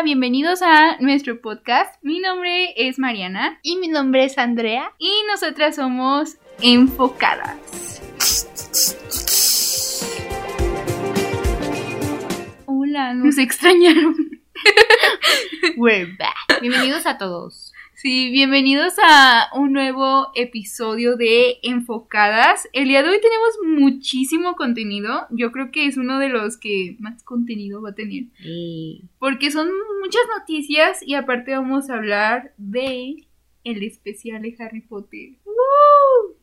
Hola, bienvenidos a nuestro podcast. Mi nombre es Mariana Y mi nombre es Andrea. y nosotras somos enfocadas. Hola, nos extrañaron. We're back. Bienvenidos a todos. Sí, bienvenidos a un nuevo episodio de Enfocadas. El día de hoy tenemos muchísimo contenido. Yo creo que es uno de los que más contenido va a tener. Porque son muchas noticias y aparte vamos a hablar de el especial de Harry Potter.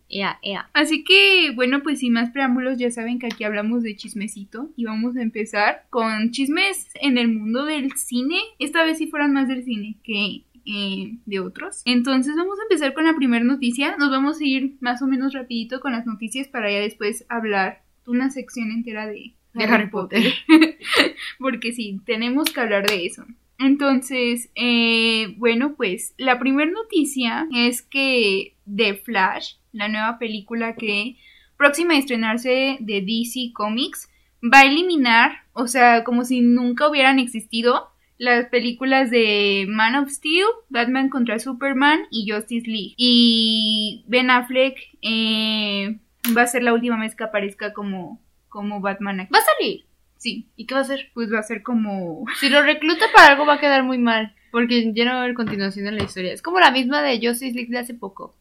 Ea, ea. Así que, bueno, pues sin más preámbulos, ya saben que aquí hablamos de chismecito y vamos a empezar con chismes en el mundo del cine. Esta vez sí fueron más del cine que eh, de otros. Entonces vamos a empezar con la primera noticia. Nos vamos a ir más o menos rapidito con las noticias para ya después hablar una sección entera de, De Harry Potter. Porque sí, tenemos que hablar de eso. Entonces, eh, bueno, pues la primera noticia es que The Flash, la nueva película que próxima a estrenarse de DC Comics, va a eliminar, o sea, como si nunca hubieran existido, las películas de Man of Steel, Batman contra Superman y Justice League. Y Ben Affleck eh, va a ser la última vez que aparezca como, como Batman aquí. Va a salir. Sí, ¿Y qué va a hacer? pues va a ser como... Si lo recluta para algo va a quedar muy mal. Porque ya no va a haber continuación en la historia. Es como la misma de Justice League de hace poco.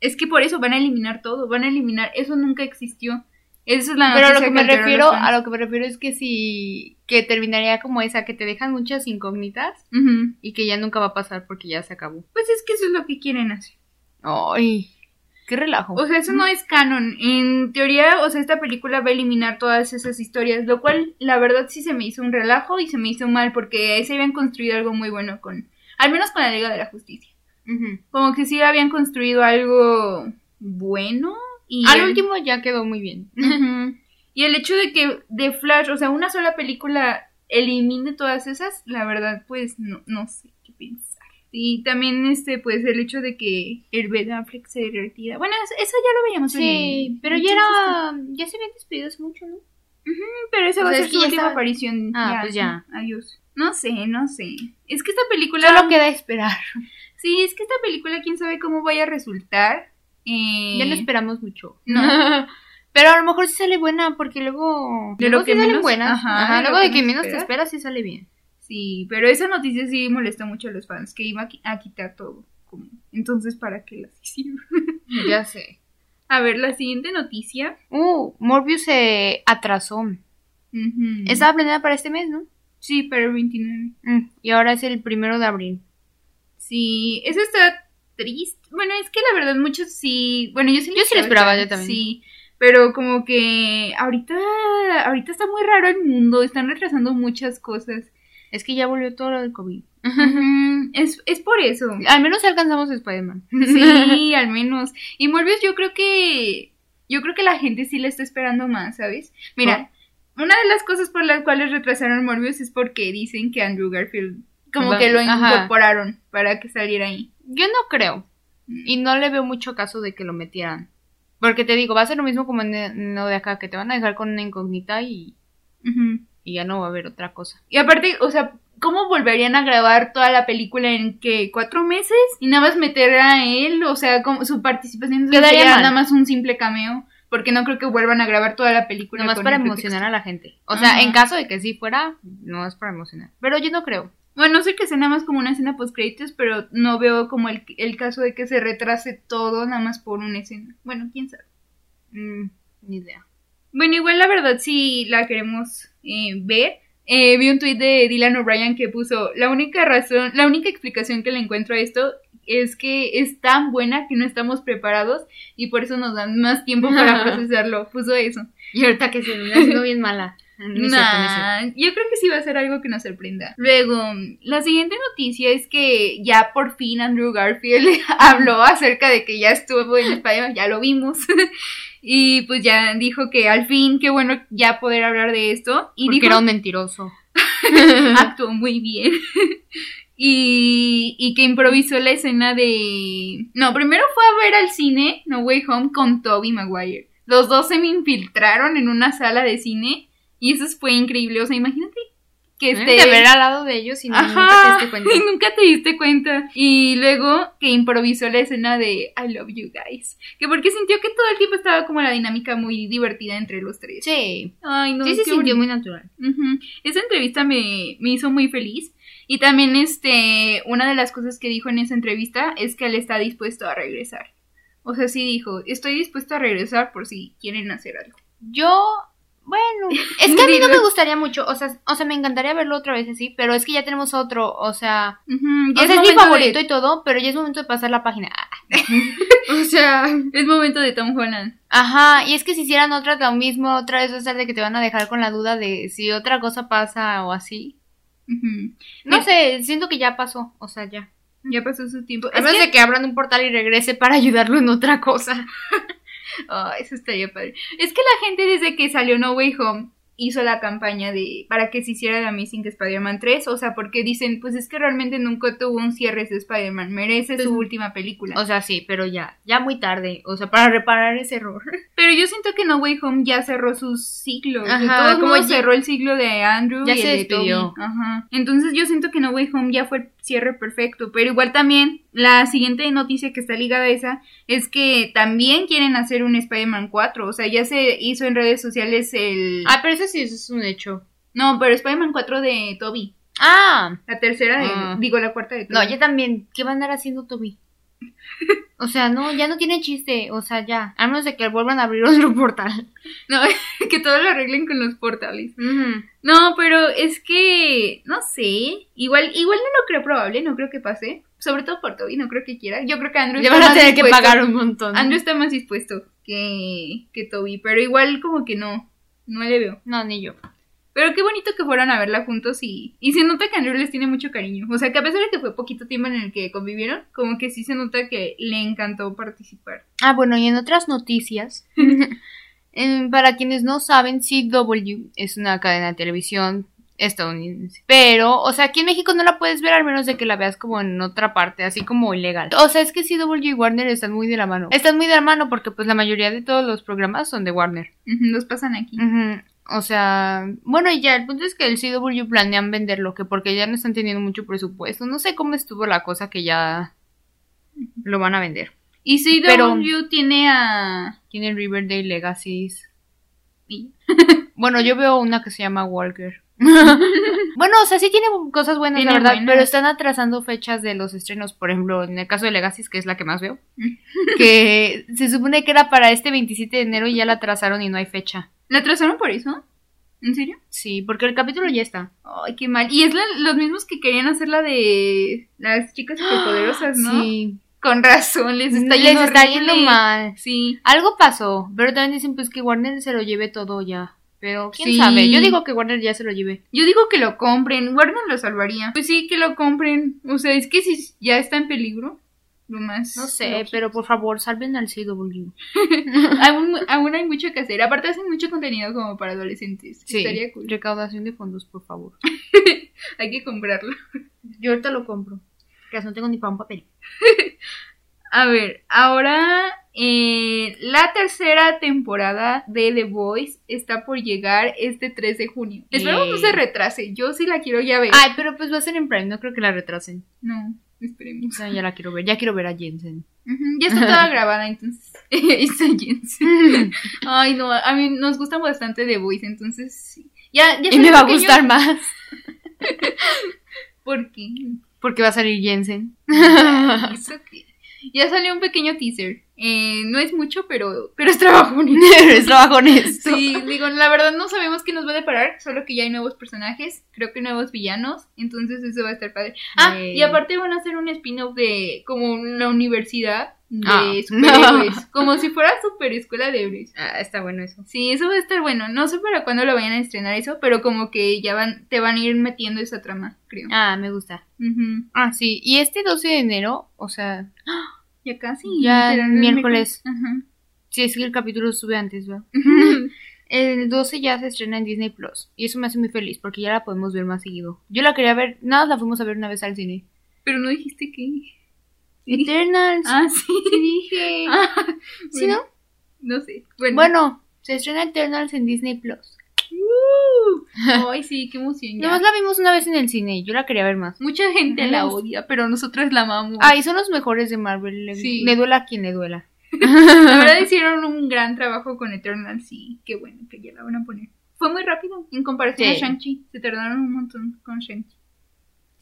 Es que por eso van a eliminar todo, van a eliminar, eso nunca existió. Esa es la Pero a lo que me refiero, a lo que me refiero es que si que terminaría como esa, que te dejan muchas incógnitas y que ya nunca va a pasar porque ya se acabó. Pues es que eso es lo que quieren hacer. Ay, qué relajo. O sea, eso no es canon. En teoría, o sea, esta película va a eliminar todas esas historias, lo cual la verdad sí se me hizo un relajo y se me hizo mal porque ahí se habían construido algo muy bueno con, al menos con la Liga de la Justicia. Como que sí habían construido algo bueno y Al el- último ya quedó muy bien. Y el hecho de que de Flash, o sea, una sola película elimine todas esas, la verdad, pues no, no sé qué pensar. Y también, este, pues el hecho de que el Ben Affleck se retira. Bueno, eso ya lo veíamos en Sí, el- pero ya era. Ya se habían despedido hace mucho, ¿no? Pero esa O va a ser su última aparición. Ah, pues ya. Adiós. No sé, no sé. Es que esta película. Solo queda esperar. Sí, es que esta película, quién sabe cómo vaya a resultar. Eh, Ya no esperamos mucho. No. Pero a lo mejor sí sale buena, porque luego. De luego lo que sí salen buenas. ajá, Ajá, de lo luego de que menos te esperas. sí sale bien. Sí, pero esa noticia sí molestó mucho a los fans, que iba a qui- a quitar todo. como- Entonces, ¿para qué las hicieron? Ya sé. A ver, la siguiente noticia. Uh, Morbius se atrasó. Ujú. Estaba planeada para este mes, ¿no? Sí, para el 29. Mm, y ahora es el primero de abril. Sí, eso está triste. Bueno, es que la verdad muchos sí... Bueno, yo sí Yo sí lo esperaba, yo también. Sí, pero como que ahorita, ahorita está muy raro el mundo, están retrasando muchas cosas. Es que ya volvió todo lo del COVID. Es, es por eso. Al menos alcanzamos a Spider-Man. Sí, al menos. Y Morbius yo creo que yo creo que la gente sí le está esperando más, ¿sabes? Mira, una de las cosas por las cuales retrasaron Morbius es porque dicen que Andrew Garfield como Va- que lo ajá. incorporaron para que saliera ahí. Yo no creo. Y no le veo mucho caso de que lo metieran. Porque te digo, va a ser lo mismo como en lo de acá, que te van a dejar con una incógnita y, y ya no va a haber otra cosa. Y aparte, o sea, ¿cómo volverían a grabar toda la película en que cuatro meses y nada más meter a él? O sea, como su participación Quedaría mal. nada más un simple cameo, porque no creo que vuelvan a grabar toda la película. Nomás para emocionar a la gente. O sea, en caso de que sí fuera, no es para emocionar. Pero yo no creo. Bueno, sé que sea nada más como una escena post créditos, pero no veo como el, el caso de que se retrase todo nada más por una escena. Bueno, quién sabe. Mm, ni idea. Bueno, igual la verdad sí la queremos eh, ver. Eh, vi un tuit de Dylan O'Brien que puso la única razón, la única explicación que le encuentro a esto es que es tan buena que no estamos preparados y por eso nos dan más tiempo para procesarlo. Puso eso. Y ahorita que se me bien mala. No cierto, no yo creo que sí va a ser algo que nos sorprenda. Luego, la siguiente noticia es que ya por fin Andrew Garfield habló acerca de que ya estuvo en España, ya lo vimos. y pues ya dijo que al fin, qué bueno ya poder hablar de esto. Y Porque dijo era un mentiroso. actuó muy bien. y, y que improvisó la escena de... No, primero fue a ver al cine No Way Home con Toby Maguire. Los dos se me infiltraron en una sala de cine y eso fue increíble. O sea, imagínate que este... de ver al lado de ellos y no- nunca te diste cuenta. y nunca te diste cuenta. Y luego que improvisó la escena de I love you guys. Que porque sintió que todo el tiempo estaba como la dinámica muy divertida entre los tres. Sí, Ay, no, sí se sintió muy natural. Esa entrevista me, me hizo muy feliz. Y también, este, una de las cosas que dijo en esa entrevista es que él está dispuesto a regresar. O sea, sí dijo, estoy dispuesto a regresar por si quieren hacer algo. Yo, bueno, es que a mí no me gustaría mucho, o sea, o sea, me encantaría verlo otra vez así, pero es que ya tenemos otro, o sea, ya sea, es mi favorito de- y todo, pero ya es momento de pasar la página. O sea, es momento de Tom Holland. Ajá, y es que si hicieran otra lo mismo, otra vez va a ser de que te van a dejar con la duda de si otra cosa pasa o así. No sé, siento que ya pasó, o sea, ya. Ya pasó su tiempo. A Es menos que- de que abran un portal y regrese para ayudarlo en otra cosa. Ah, eso estaría padre. Es que la gente desde que salió No Way Home hizo la campaña de para que se hiciera la Amazing Spider-Man 3, o sea, porque dicen, pues es que realmente nunca tuvo un cierre ese Spider-Man, merece Pues, su última película. O sea, sí, pero ya, ya muy tarde, o sea, para reparar ese error. Pero yo siento que No Way Home ya cerró sus ciclos. de Ajá, todos como modos ya- cerró el ciclo de Andrew Ya y se el de Toby. despidió. Ajá. Entonces yo siento que No Way Home ya fue cierre perfecto. Pero igual también, la siguiente noticia que está ligada a esa es que también quieren hacer un Spider-Man 4. O sea, ya se hizo en redes sociales el. Ah, pero eso sí, eso es un hecho. No, pero Spider-Man 4 de Toby. Ah, La tercera de. Ah. Digo, la cuarta de Toby. no, ya también, ¿qué va a andar haciendo Toby? O sea, no, ya no tiene chiste, o sea, ya, a menos de que vuelvan a abrir otro portal. No, que todo lo arreglen con los portales. No, pero es que, no sé, igual, igual no lo creo probable, no creo que pase, sobre todo por Toby, no creo que quiera. Yo creo que Andrew Le van a tener que pagar un montón. Andrew está más dispuesto que, que Toby, pero igual como que no, no le veo. No, ni yo. Pero qué bonito que fueran a verla juntos y, y se nota que Andrew les tiene mucho cariño. O sea, que a pesar de que fue poquito tiempo en el que convivieron, como que sí se nota que le encantó participar. Ah, bueno, y en otras noticias, em, para quienes no saben, CW es una cadena de televisión estadounidense. Pero, o sea, aquí en México no la puedes ver al menos de que la veas como en otra parte, así como ilegal. O sea, es que CW y Warner están muy de la mano. Están muy de la mano porque pues la mayoría de todos los programas son de Warner. Los pasan aquí. O sea, bueno, y ya, el punto es que el CW planean venderlo, que porque ya no están teniendo mucho presupuesto. No sé cómo estuvo la cosa que ya lo van a vender. Y CW Pero- tiene a... Tienen Riverdale Legacies. Y... bueno, yo veo una que se llama Walker. bueno, o sea, sí tiene cosas buenas, Tiene la verdad, buenas. pero están atrasando fechas de los estrenos. Por ejemplo, en el caso de Legacies, que es la que más veo, que se supone que era para este 27 de enero y ya la atrasaron y no hay fecha. ¿La atrasaron por eso? ¿En serio? Sí, porque el capítulo ya está. Ay, qué mal. Y es la- los mismos que querían hacer la de las chicas superpoderosas, ¿no? Sí. Con razón, les está Les yendo está yendo mal. Sí. Algo pasó, pero también dicen pues que Warner se lo lleve todo ya. Pero quién Sí. sabe, yo digo que Warner ya se lo lleve. Yo digo que lo compren. Warner lo salvaría. Pues sí, que lo compren. O sea, es que si ya está en peligro, lo más. No sé, lógico. pero por favor, salven al CW. aún, aún hay mucho que hacer. Aparte, hacen mucho contenido como para adolescentes. Sí, Estaría cool. recaudación de fondos, por favor. Hay que comprarlo. Yo ahorita lo compro. Que no tengo ni para un papel. A ver, ahora eh, la tercera temporada de The Voice está por llegar este 3 de junio. Esperemos no Eh. se retrase. Yo sí la quiero ya ver. Ay, pero pues va a ser en Prime, no creo que la retrasen. No, esperemos. ya la quiero ver, ya quiero ver a Jensen. Ya está toda grabada, entonces. está Jensen. Ay, no, a mí nos gusta bastante The Voice, entonces sí. Ya, ya Y me va a gustar más. ¿Por qué? Porque va a salir Jensen. Eso Ya salió un pequeño teaser. Eh, no es mucho, pero, pero es trabajo bonito. es trabajo honesto. Sí, digo, la verdad no sabemos qué nos va a deparar, solo que ya hay nuevos personajes, creo que nuevos villanos, entonces eso va a estar padre. Ah, y aparte van a hacer un spin-off de como una universidad de Ah. superhéroes, como si fuera super escuela de héroes. Ah, está bueno eso. Sí, eso va a estar bueno. No sé para cuándo lo vayan a estrenar eso, pero como que ya van, te van a ir metiendo esa trama, creo. Ah, me gusta. Ujú. Ah, sí. Y este 12 de enero, o sea, Ya casi. Ya miércoles. Ajá. si es que el capítulo sube antes, ¿verdad? El 12 ya se estrena en Disney Plus. Y eso me hace muy feliz porque ya la podemos ver más seguido. Yo la quería ver, nada, la fuimos a ver una vez al cine. pero no dijiste que. Eternals. Ah, sí. sí dije. Ah, ¿Sí, bueno, no? No sé. Bueno. Bueno, se estrena Eternals en Disney Plus. Uh, Ay, sí, qué emoción. ya. Nomás la vimos una vez en el cine y yo la quería ver más. Mucha gente la odia, pero nosotras la amamos. Ay, son los mejores de Marvel. Le, Sí. le duela a quien le duela. La verdad hicieron un gran trabajo con Eternal, sí. Qué bueno que ya la van a poner. Fue muy rápido en comparación Sí. a Shang-Chi. Se tardaron un montón con Shang-Chi.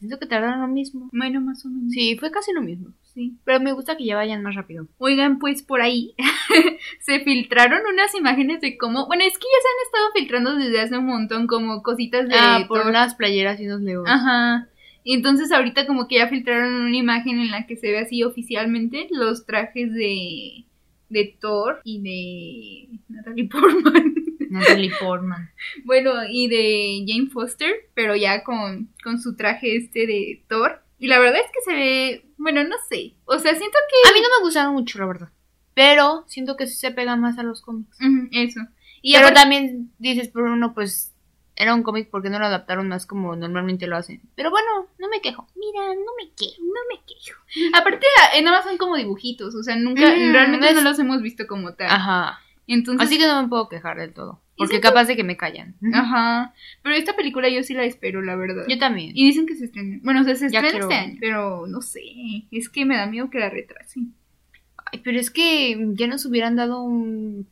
Siento que tardaron lo mismo. Bueno, más o menos. Sí, fue casi lo mismo. sí. Pero me gusta que ya vayan más rápido. Oigan, pues por ahí se filtraron unas imágenes de cómo. Bueno, es que ya se han estado filtrando desde hace un montón, como cositas de. Ah, por Thor. unas playeras y unos leos. Ajá. Y entonces ahorita como que ya filtraron una imagen en la que se ve así oficialmente los trajes de de Thor y de Natalie Portman. Natalie Portman. bueno, y de Jane Foster, pero ya con, con su traje este de Thor. Y la verdad es que se ve, bueno, no sé. O sea, siento A mí no me gustaron mucho, la verdad. Pero siento que sí se pega más a los cómics. que... Eso. Y Pero aparte- también dices, por uno, pues era un cómic porque no lo adaptaron más como normalmente lo hacen. Pero bueno, no me quejo. Mira, no me quejo, no me quejo. Aparte, eh, nada más son como dibujitos, o sea, nunca, Mm, realmente es- no los hemos visto como tal. Ajá. Entonces, Así que no me puedo quejar del todo. Porque capaz de que me callan. Ajá. Pero esta película yo sí la espero, la verdad. Yo también. Y dicen que se estrena. Bueno, o sea, se Ya estrena quiero este ver. año. Pero no sé. Es que me da miedo que la retrasen. Ay, pero es que ya nos hubieran dado un...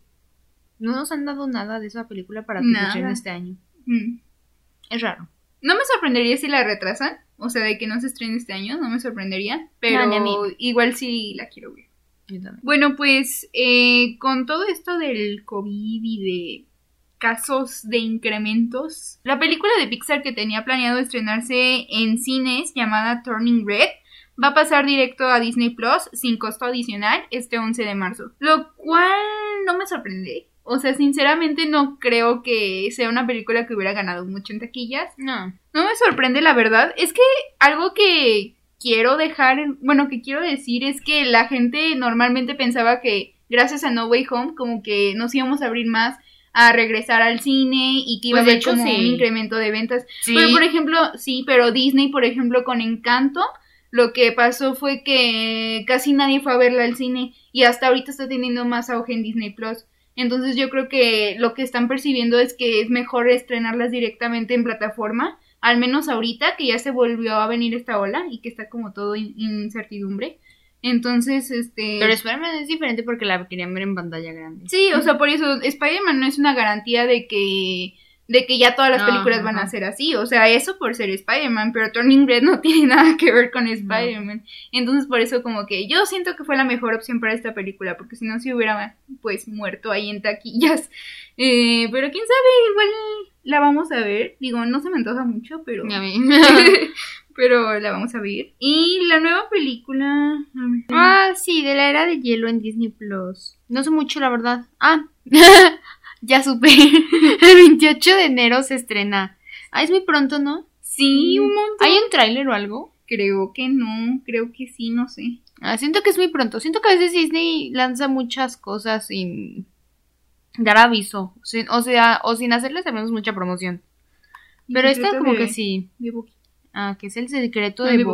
No nos han dado nada de esa película para que se Nada. estrene este año. Mm. Es raro. No me sorprendería si la retrasan. O sea, de que no se estrene este año. No me sorprendería. Pero ni a mí. igual sí la quiero ver. Yo también. Bueno, pues eh, con todo esto del COVID y de casos de incrementos, la película de Pixar que tenía planeado estrenarse en cines llamada Turning Red va a pasar directo a Disney Plus sin costo adicional este 11 de marzo, lo cual no me sorprende. O sea, sinceramente no creo que sea una película que hubiera ganado mucho en taquillas. No. No me sorprende, la verdad. Es que algo que quiero dejar, en- bueno, que quiero decir es que la gente normalmente pensaba que gracias a No Way Home como que nos íbamos a abrir más a regresar al cine y que iba Pues, a haber hecho, como sí. un incremento de ventas. Sí. Pero por ejemplo, sí, pero Disney, por ejemplo, con Encanto, lo que pasó fue que casi nadie fue a verla al cine y hasta ahorita está teniendo más auge en Disney Plus. Entonces yo creo que lo que están percibiendo es que es mejor estrenarlas directamente en plataforma, al menos ahorita que ya se volvió a venir esta ola y que está como todo in- incertidumbre. Entonces, este... Pero Spider-Man es diferente porque la querían ver en pantalla grande. Sí, o sea, por eso Spider-Man no es una garantía de que de que ya todas las No, películas van a ser así, o sea, eso por ser Spider-Man, pero Turning Red no tiene nada que ver con Spider-Man. Entonces, por eso como que yo siento que fue la mejor opción para esta película, porque si no se hubiera pues muerto ahí en taquillas. Eh, pero quién sabe, igual la vamos a ver. Digo, no se me antoja mucho, pero a mí. pero la vamos a ver. Y la nueva película, ah, sí, de la era de hielo en Disney Plus. No sé mucho, la verdad. Ah, ya supe. El 28 de enero se estrena. Ah, es muy pronto, ¿no? sí, un montón. ¿Hay un tráiler o algo? Creo que no, creo que sí, no sé. Ah, siento que es muy pronto. Siento que a veces Disney lanza muchas cosas sin dar aviso. Sin- o sea, o sin hacerles al menos mucha promoción. Pero esta como de- que sí. De. Ah, que es el secreto Ah, de de.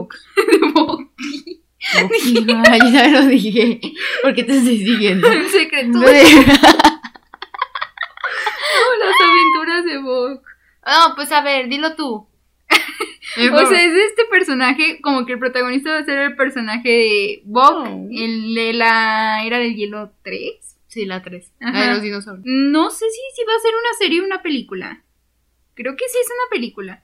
Ay, ya lo dije. ¿Por qué te estoy siguiendo? El secreto No, de de- las aventuras de Buck. No, pues a ver, dilo tú. O sea, es este personaje, como que el protagonista va a ser el personaje de Buck, Oh. el de la Era del Hielo 3. Sí, la 3. Ajá. La de los dinosaurios. No sé si, si va a ser una serie o una película. Creo que sí es una película.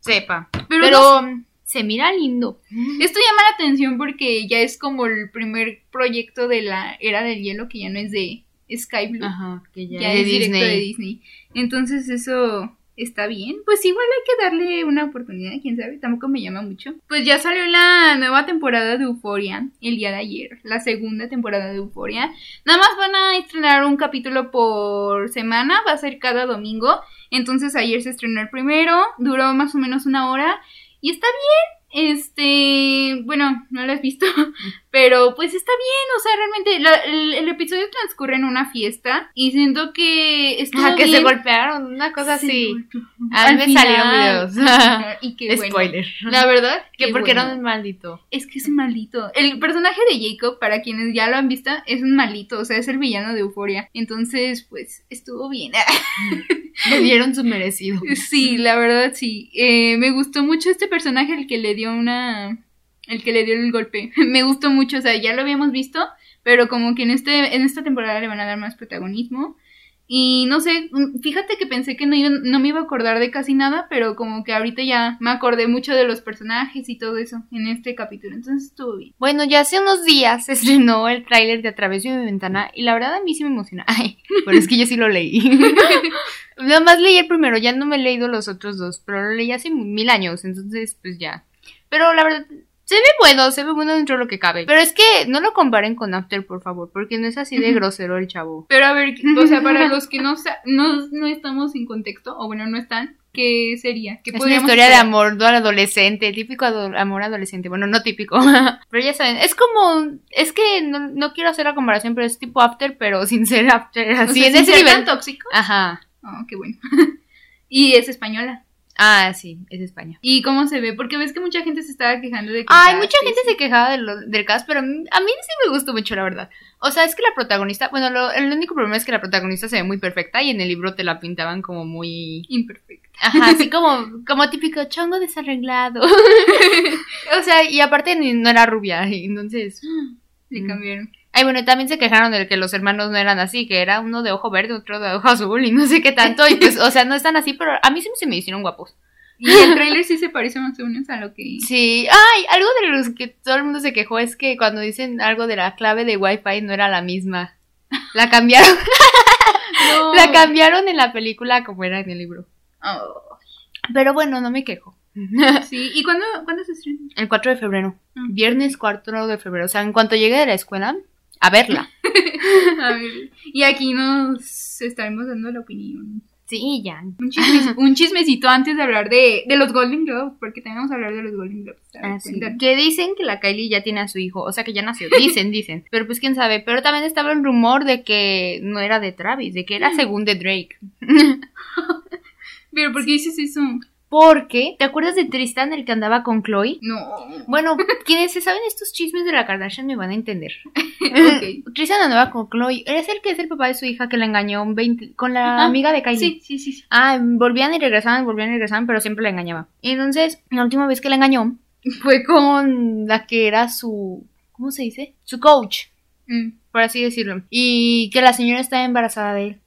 Sepa. Pero, Pero, no se mira lindo. esto llama la atención porque ya es como el primer proyecto de la Era del Hielo que ya no es de Sky Blue. Ajá, que ya, ya es directo de Disney. Entonces eso está bien. Pues igual hay que darle una oportunidad, quién sabe, tampoco me llama mucho. Pues ya salió la nueva temporada de Euforia el día de ayer, la segunda temporada de Euforia. Nada más van a estrenar un capítulo por semana, va a ser cada domingo. Entonces ayer se estrenó el primero, duró más o menos una hora y está bien. Este, bueno, no la has visto, pero pues está bien, o sea, realmente la- el, el episodio transcurre en una fiesta y siento que estuvo Ah, que se golpearon, una cosa Se así. golpeó. Al me salieron videos. y bueno. Spoiler. La verdad, que qué porque bueno. era un maldito. Es que es un maldito. El personaje de Jacob, para quienes ya lo han visto, es un maldito, o sea, es el villano de Euforia. Entonces, pues, estuvo bien. Le dieron su merecido. Sí, la verdad sí. Eh, me gustó mucho este personaje, el que le dio una... El que le dio el golpe. me gustó mucho, o sea, ya lo habíamos visto, pero como que en, este, en esta temporada le van a dar más protagonismo. Y no sé, mm, fíjate que pensé que no, iba- no me iba a acordar de casi nada, pero como que ahorita ya me acordé mucho de los personajes y todo eso en este capítulo. Entonces estuvo bien. Bueno, ya hace unos días se estrenó el tráiler de A través de mi ventana y la verdad a mí sí me emociona. Ay, pero es que yo sí lo leí. Nada más leí el primero, ya no me he leído los otros dos, pero lo leí hace mil años, entonces pues ya. Pero la verdad, se ve bueno, se ve bueno dentro de lo que cabe. Pero es que no lo comparen con After, por favor, porque no es así de grosero el chavo. Pero a ver, o sea, para los que no, no, no estamos en contexto, o bueno, no están, ¿qué sería? ¿Qué Es una historia de amor de adolescente, típico ado- amor adolescente. Bueno, no típico, pero ya saben, es como, es que no, no quiero hacer la comparación, pero es tipo After, pero sin ser After, O así sea, en sin ese ser nivel. tan tóxico. Ajá. Oh, qué bueno. y es española. Ah, sí, es España. ¿Y cómo se ve? Porque ves que mucha gente se estaba quejando de que. Ay, mucha gente se quejaba de lo- del cast, pero a mí a mí sí me gustó mucho, la verdad. O sea, es que la protagonista, bueno, lo- el único problema es que la protagonista se ve muy perfecta y en el libro te la pintaban como muy... Imperfecta. Ajá, así como, como típico chongo desarreglado. o sea, y aparte no era rubia, entonces... Le cambiaron. Ay, bueno, también se quejaron de que los hermanos no eran así, que era uno de ojo verde, otro de ojo azul y no sé qué tanto. Y pues, o sea, no están así, pero a mí sí se me hicieron guapos. Y el trailer sí se parece más o menos a lo que. Sí, ay, algo de los que todo el mundo se quejó es que cuando dicen algo de la clave de Wi-Fi no era la misma. La cambiaron, No. la cambiaron en la película como era en el libro. Oh, Pero bueno, no me quejo. sí. ¿Y cuándo, cuándo se estrena? El 4 de febrero. Mm. Viernes 4 de febrero. O sea, en cuanto llegue de la escuela, a verla. A ver. Y aquí nos estaremos dando la opinión. Sí, ya. Un, chisme- un chismecito antes de hablar de, de los Golden Globes, porque también vamos a hablar de los Golden Globes. Ah, sí. Que dicen que la Kylie ya tiene a su hijo, o sea que ya nació, dicen, dicen, pero pues quién sabe, pero también estaba el rumor de que no era de Travis, de que era según de Drake. Pero ¿por qué dices eso? Porque, ¿te acuerdas de Tristan, el que andaba con Chloe? No. Bueno, quienes se saben estos chismes de la Kardashian me van a entender. Ok. Tristan andaba con Chloe, es el que es el papá de su hija que la engañó un 20 con la Ajá. amiga de Kylie. Sí, sí, sí. sí. Ah, volvían y regresaban, volvían y regresaban, pero siempre la engañaba. Y entonces, la última vez que la engañó fue con la que era su, ¿cómo se dice? Su coach, Mm, por así decirlo. Y que la señora estaba embarazada de él.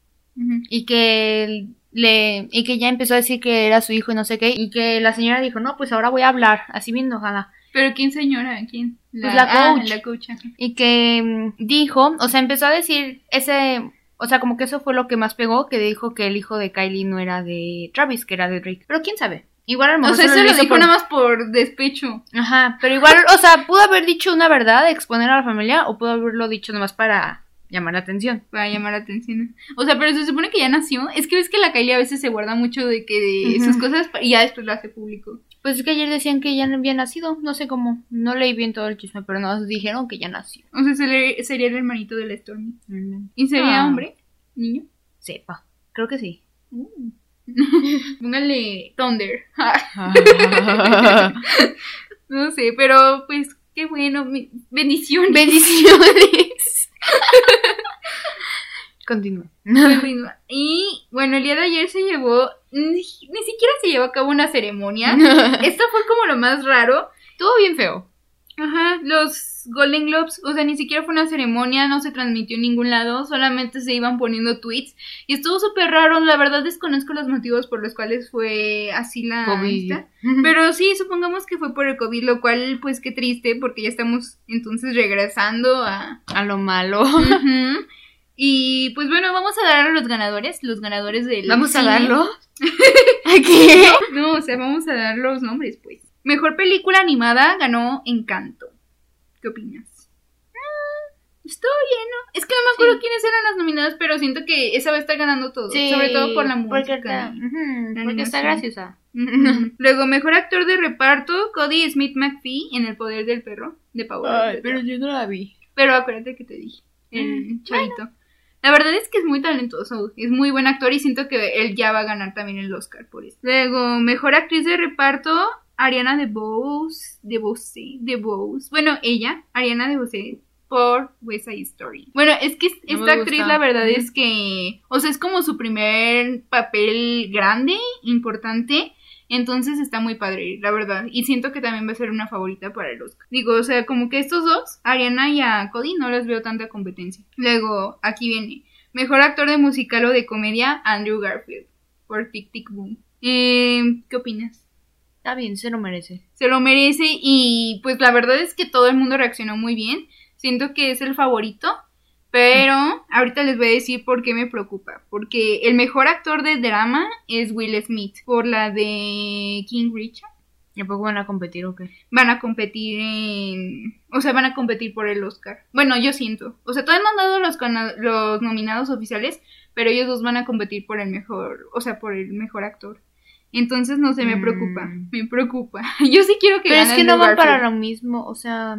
Y que él le, y que ya empezó a decir que era su hijo y no sé qué. Y que la señora dijo, no, pues ahora voy a hablar, así bien enojada. Pero ¿quién señora? ¿Quién? Pues la ah, coach. la coach. Y que mm, dijo, o sea, empezó a decir ese, o sea, como que eso fue lo que más pegó, que dijo que el hijo de Kylie no era de Travis, que era de Drake. Pero quién sabe. Igual a lo O mejor sea, solo eso lo dijo por- nada más por despecho. Ajá, pero igual, o sea, pudo haber dicho una verdad, exponer a la familia, o pudo haberlo dicho nomás para llamar la atención. Para llamar la atención. O sea, pero se supone que ya nació. Es que ves que la Kylie a veces se guarda mucho de que de sus cosas y ya después lo hace público. Pues es que ayer decían que ya había nacido, no sé cómo, no leí bien todo el chisme, pero nos dijeron que ya nació. O sea, se- sería el hermanito de la Stormy. ¿Y sería Ah. hombre? ¿Niño? Sepa, creo que sí. Póngale Thunder. no sé, pero pues qué bueno. Bendiciones. Bendiciones. Continúa. Continúa. Y bueno, el día de ayer se llevó, ni, ni siquiera se llevó a cabo una ceremonia. Esto fue como lo más raro. Estuvo bien feo. Ajá, los Golden Globes, o sea, ni siquiera fue una ceremonia, no se transmitió en ningún lado, solamente se iban poniendo tweets y estuvo súper raro, la verdad desconozco los motivos por los cuales fue así la COVID. esta. pero sí, supongamos que fue por el COVID, lo cual pues qué triste porque ya estamos entonces regresando a... A lo malo. Ujú. Y pues bueno, vamos a dar a los ganadores, los ganadores del ¿Vamos a darlo? ¿A qué? No, o sea, vamos a dar los nombres, pues. Mejor película animada ganó Encanto. ¿Qué opinas? Ah, Estuvo bien, ¿no? Es que no me acuerdo Sí. quiénes eran las nominadas, pero siento que esa va a estar ganando todo. sobre todo por la música. Porque la porque está graciosa. Luego, mejor actor de reparto, Cody Smith McPhee en El Poder del Perro, de Power Ay, pero yo no la vi. Pero acuérdate que te dije, el Mm, chavito. La verdad es que es muy talentoso, es muy buen actor y siento que él ya va a ganar también el Oscar por eso. Luego, mejor actriz de reparto, Ariana DeBose, DeBose, DeBose. Bueno, ella, Ariana DeBose, por West Side Story. Bueno, es que No esta actriz la verdad es que, o sea, es como su primer papel grande, importante. Entonces está muy padre, la verdad. Y siento que también va a ser una favorita para el Oscar. Digo, o sea, como que estos dos, Ariana y a Cody, no les veo tanta competencia. Luego, aquí viene. Mejor actor de musical o de comedia, Andrew Garfield. Por Tic Tic Boom. Eh, ¿Qué opinas? Está bien, se lo merece. Se lo merece y pues la verdad es que todo el mundo reaccionó muy bien. Siento que es el favorito. Pero ahorita les voy a decir por qué me preocupa. Porque el mejor actor de drama es Will Smith. Por la de King Richard. ¿Y a poco van a competir o qué? Van a competir en... O sea, van a competir por el Oscar. Bueno, yo siento. O sea, todavía no han dado los, nominados oficiales. Pero ellos dos van a competir por el mejor... O sea, por el mejor actor. Entonces, no sé, me Mm. preocupa. Me preocupa. Yo sí quiero que Pero es que no van para lo mismo, o sea...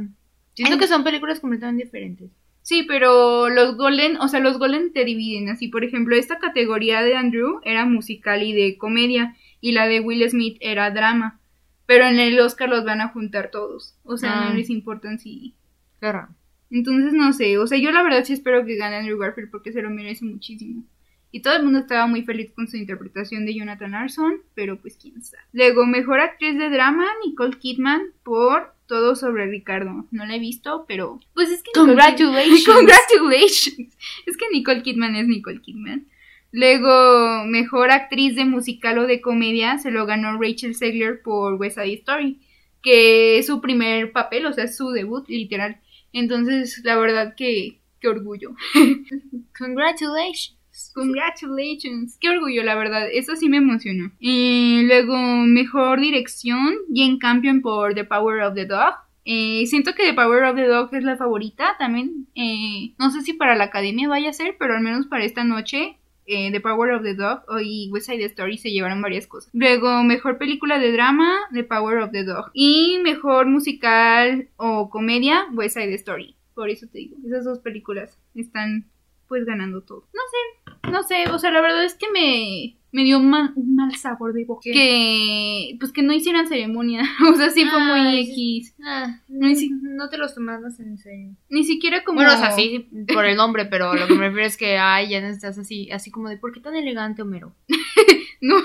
Siento Ay. que son películas completamente diferentes. Sí, pero los Golden, o sea, los Golden te dividen así. Por ejemplo, esta categoría de Andrew era musical y de comedia, y la de Will Smith era drama. Pero en el Oscar los van a juntar todos. O sea, Ah. no les importan si. Claro. Entonces, no sé. O sea, yo la verdad sí espero que gane Andrew Garfield porque se lo merece muchísimo. Y todo el mundo estaba muy feliz con su interpretación de Jonathan Arson, pero pues quién sabe. Luego, mejor actriz de drama, Nicole Kidman, por Todo sobre Ricardo. No la he visto, pero. Pues es que. Congratulations. Congratulations. Es que Nicole Kidman es Nicole Kidman. Luego, mejor actriz de musical o de comedia se lo ganó Rachel Zegler por West Side Story, que es su primer papel, o sea, es su debut, literal. Entonces, la verdad que, qué orgullo. Congratulations. Congratulations. Qué orgullo, la verdad. Eso sí me emocionó. Y luego, mejor dirección, Jane Campion por The Power of the Dog. Eh, siento que The Power of the Dog es la favorita también. Eh, no sé si para la academia vaya a ser, pero al menos para esta noche. eh, The Power of the Dog y West Side Story se llevaron varias cosas. Luego, mejor película de drama, The Power of the Dog. Y mejor musical o comedia, West Side Story. Por eso te digo, esas dos películas están pues ganando todo. No sé, no sé, o sea, la verdad es que me, me dio un mal, un mal sabor de boca. Que, pues que no hicieran ceremonia. O sea, sí fue muy X. Ah, No, te los tomabas en serio. Ni siquiera como... Bueno, o sea, sí, por el nombre, pero lo que me refiero es que, ay, ya no estás así, así como de, ¿por qué tan elegante, Homero? No,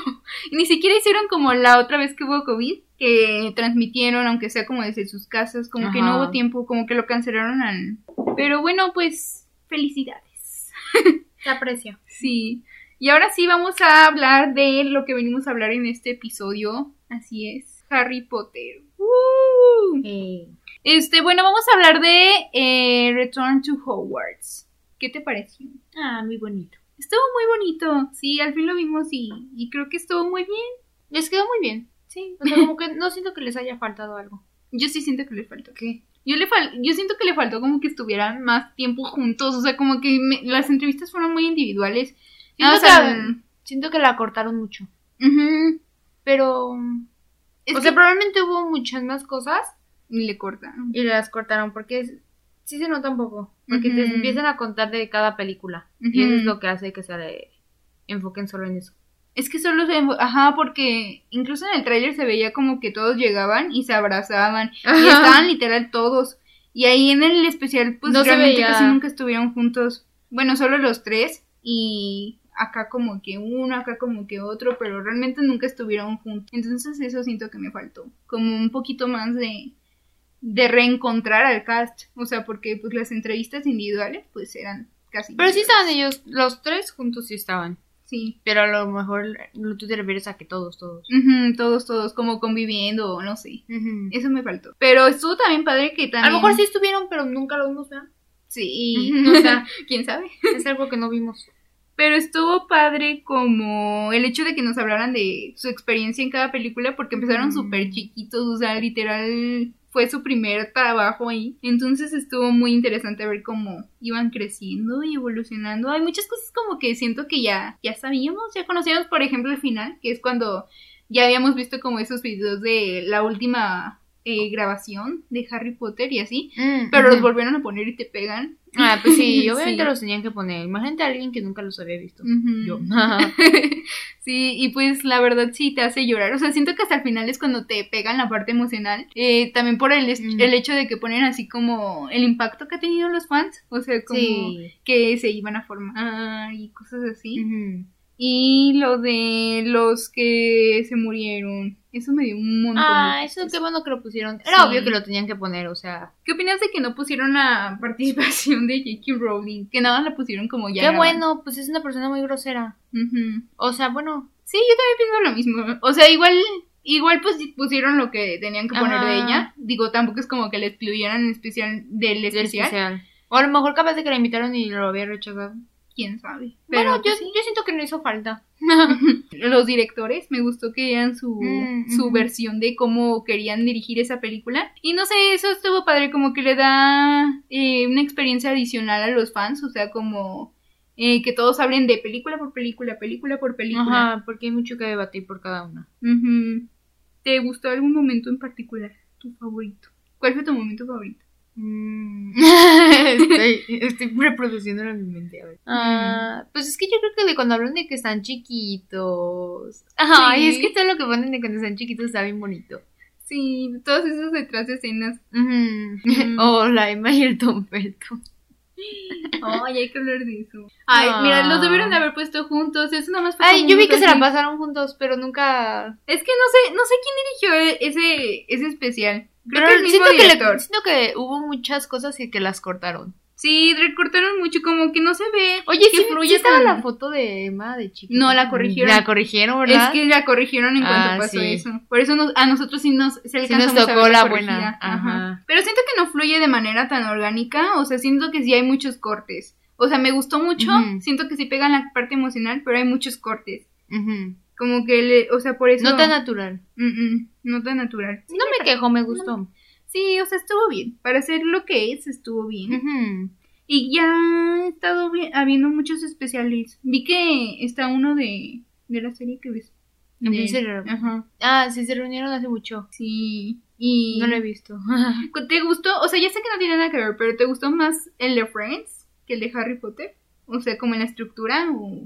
ni siquiera hicieron como la otra vez que hubo COVID, que transmitieron, aunque sea como desde sus casas, como que no hubo tiempo, como que lo cancelaron al... Pero bueno, pues, felicidades. Se aprecia. Sí. Y ahora sí vamos a hablar de lo que venimos a hablar en este episodio. Así es. Harry Potter. ¡Uh! Este, bueno, vamos a hablar de eh, Return to Hogwarts. ¿Qué te pareció? Ah, muy bonito. Estuvo muy bonito. Sí, al fin lo vimos y, y creo que estuvo muy bien. Les quedó muy bien. Sí, o sea, como que no siento que les haya faltado algo. Yo sí siento que le faltó. ¿Qué? Yo, le fal- yo siento que le faltó como que estuvieran más tiempo juntos. O sea, como que me- las entrevistas fueron muy individuales. Siento, o sea, que, siento que la cortaron mucho. Pero. Es o que sea, probablemente hubo muchas más cosas le cortaron. y las cortaron porque es- sí se nota un poco. Porque te empiezan a contar de cada película. Y eso es lo que hace que se le enfoquen solo en eso. Es que solo se... Ajá, porque incluso en el tráiler se veía como que todos llegaban y se abrazaban. Y estaban literal todos. Y ahí en el especial, pues No realmente casi nunca estuvieron juntos. Bueno, solo los tres. Y acá como que uno, acá como que otro. Pero realmente nunca estuvieron juntos. Entonces eso siento que me faltó. Como un poquito más de... De reencontrar al cast. O sea, porque pues las entrevistas individuales pues eran casi... Pero sí estaban ellos, los tres juntos sí estaban. Sí. Pero a lo mejor tú te refieres a que todos, todos. Ujú, todos, todos, como conviviendo, o no sé. Ujú. Eso me faltó. Pero estuvo también padre que también. A lo mejor sí estuvieron, pero nunca lo vimos, ¿verdad? Sí, o sea, quién sabe. Es algo que no vimos. Pero estuvo padre como el hecho de que nos hablaran de su experiencia en cada película, porque empezaron Mm. súper chiquitos, o sea, literal fue su primer trabajo ahí. Entonces estuvo muy interesante ver cómo iban creciendo y evolucionando. Hay muchas cosas como que siento que ya, ya sabíamos, ya conocíamos, por ejemplo, el final, que es cuando ya habíamos visto como esos videos de la última eh, grabación de Harry Potter y así, Mm, pero los volvieron a poner y te pegan. Ah, pues sí, obviamente Sí. los tenían que poner. Imagínate a alguien que nunca los había visto. Ujú. Yo. sí, y pues la verdad sí te hace llorar. O sea, siento que hasta el final es cuando te pegan la parte emocional. Eh, también por el, Mm. el hecho de que ponen así como el impacto que ha tenido los fans. O sea, como sí. que se iban a formar y cosas así. Y lo de los que se murieron. Eso me dio un montón. de Ah, eso qué bueno que lo pusieron. Era Sí. obvio que lo tenían que poner, o sea. ¿Qué opinas de que no pusieron la participación de J.K. Rowling? Que nada más la pusieron como ya. qué bueno, pues es una persona muy grosera. O sea, bueno. Sí, yo también pienso lo mismo. O sea, igual, igual pues pusieron lo que tenían que poner de ella. Digo, tampoco es como que le excluyeran en especial del del especial. especial. O a lo mejor capaz de que la invitaron y lo había rechazado. Quién sabe. Pero bueno, yo, sí. yo siento que no hizo falta. los directores, me gustó que dieran su, Mm, su versión de cómo querían dirigir esa película. Y no sé, eso estuvo padre, como que le da eh, una experiencia adicional a los fans, o sea, como eh, que todos hablen de película por película, película por película. Ajá, porque hay mucho que debatir por cada una. ¿Te gustó algún momento en particular? ¿Tu favorito? ¿Cuál fue tu momento favorito? Mm. estoy, estoy reproduciéndolo en mi mente. A ver. Ah, pues es que yo creo que de cuando hablan de que están chiquitos. Ay, Sí. es que todo lo que ponen de cuando están chiquitos está bien bonito. Sí, todos esos detrás de escenas. Ujú. Ujú. O la Emma y el Tom Felton. Ay, hay que hablar de eso. Ay, mira, los debieron de haber puesto juntos. Eso nada más fue Ay, yo vi que se la pasaron juntos, pero nunca. Es que no sé, no sé quién dirigió e- ese, ese especial. Creo Pero que el mismo siento, que le- siento que hubo muchas cosas y que las cortaron. Sí, recortaron mucho, como que no se ve. Oye, que sí, fluye sí estaba con- la foto de Emma de chiquita. No, la corrigieron. La corrigieron, ¿verdad? Es que la corrigieron en cuanto Ah, pasó sí. eso. Por eso nos- a nosotros sí nos, se alcanzamos nos a tocó ver la corregida. buena. Ajá. Pero siento que no fluye de manera tan orgánica. O sea, siento que sí hay muchos cortes. O sea, me gustó mucho. Siento que sí pegan la parte emocional, pero hay muchos cortes. Como que, le, o sea, por eso. No tan natural. Mm, no tan natural. No me quejo, me gustó. Sí, o sea, estuvo bien. Para ser lo que es, estuvo bien. Ujú. Y ya he estado vi- habiendo muchos especiales. Vi que está uno de, de la serie que ves. ¿En De-? Ajá. Ah, sí, se reunieron hace mucho. Sí. Y. No lo he visto. ¿Te gustó? O sea, ya sé que no tiene nada que ver, pero ¿te gustó más el de Friends que el de Harry Potter? O sea, como en la estructura o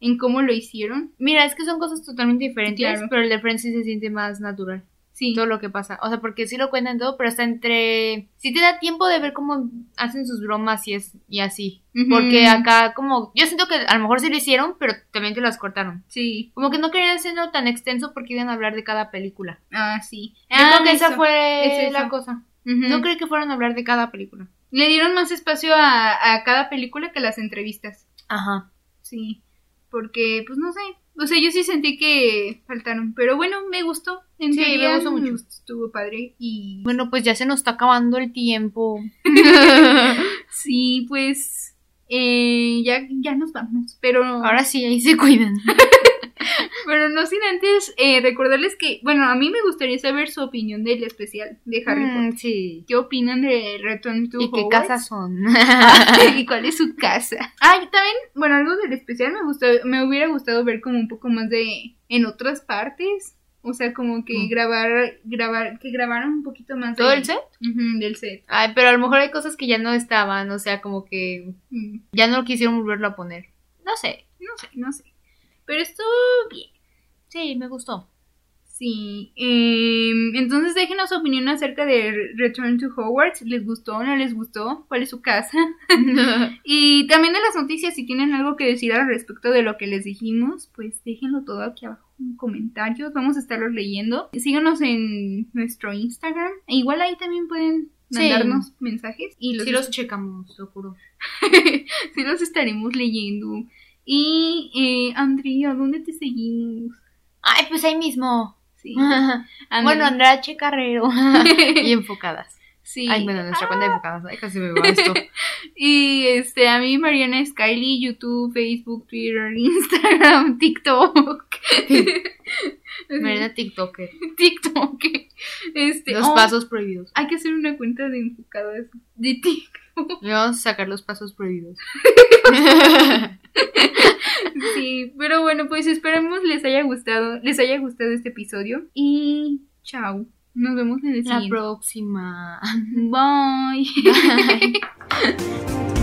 en cómo lo hicieron. Mira, es que son cosas totalmente diferentes, Claro. pero el de Friends sí se siente más natural. Sí. Todo lo que pasa. O sea, porque sí lo cuentan todo, pero está entre... Sí te da tiempo de ver cómo hacen sus bromas y, es, y así. Porque acá como... Yo siento que a lo mejor sí lo hicieron, pero también te las cortaron. Sí. Como que no querían hacerlo tan extenso porque iban a hablar de cada película. Ah, sí. Yo Ah, creo que esa eso. fue es eso. la cosa. No creí que fueran a hablar de cada película. Le dieron más espacio a, a cada película que las entrevistas. Ajá. Sí. Porque, pues no sé. O sea, yo sí sentí que faltaron. Pero bueno, me gustó. En Sí, me gustó mucho. Estuvo padre. Y. Bueno, pues ya se nos está acabando el tiempo. Sí, pues. eh, ya, ya nos vamos. Pero. Ahora sí, ahí se cuidan. Pero no sin antes eh, recordarles que. Bueno, a mí me gustaría saber su opinión del especial de Harry Potter. Mm, sí. ¿Qué opinan de Return to ¿Y qué casas son? ¿Y cuál es su casa? Ay, también, bueno, algo del especial me gustó, me hubiera gustado ver como un poco más de en otras partes. O sea, como que Mm. grabar, grabar, que grabaran un poquito más ¿Todo de- el set? Ujú, del set. Ay, pero a lo mejor hay cosas que ya no estaban, o sea, como que Mm, ya no quisieron volverlo a poner. No sé. No sé, no sé. Pero estuvo bien. Sí, me gustó. Sí. em, entonces déjenos su opinión acerca de Return to Hogwarts. ¿Les gustó o no les gustó? ¿Cuál es su casa? Y también de las noticias, si tienen algo que decir al respecto de lo que les dijimos, pues déjenlo todo aquí abajo en comentarios. Vamos a estarlos leyendo. Síganos en nuestro Instagram. E igual ahí también pueden Sí. mandarnos mensajes. Y los, sí los checamos, lo juro. sí los estaremos leyendo. Y, eh, Andrea, ¿dónde te seguimos? Ay, pues ahí mismo. Sí. bueno, Andrea. Andrea Che Carrero. y enfocadas. Sí. Ay, bueno, nuestra cuenta de enfocadas. Ay, casi me va esto. Y este, a mí Mariana Skyly, YouTube, Facebook, Twitter, Instagram, TikTok. Mariana TikToker. TikTok. Este, Los oh, pasos prohibidos. Hay que hacer una cuenta de enfocadas de TikTok. Vamos a sacar los pasos prohibidos. Sí, pero bueno, pues esperemos les haya gustado, les haya gustado este episodio. Y chao. Nos vemos en el La siguiente. próxima. Bye. Bye.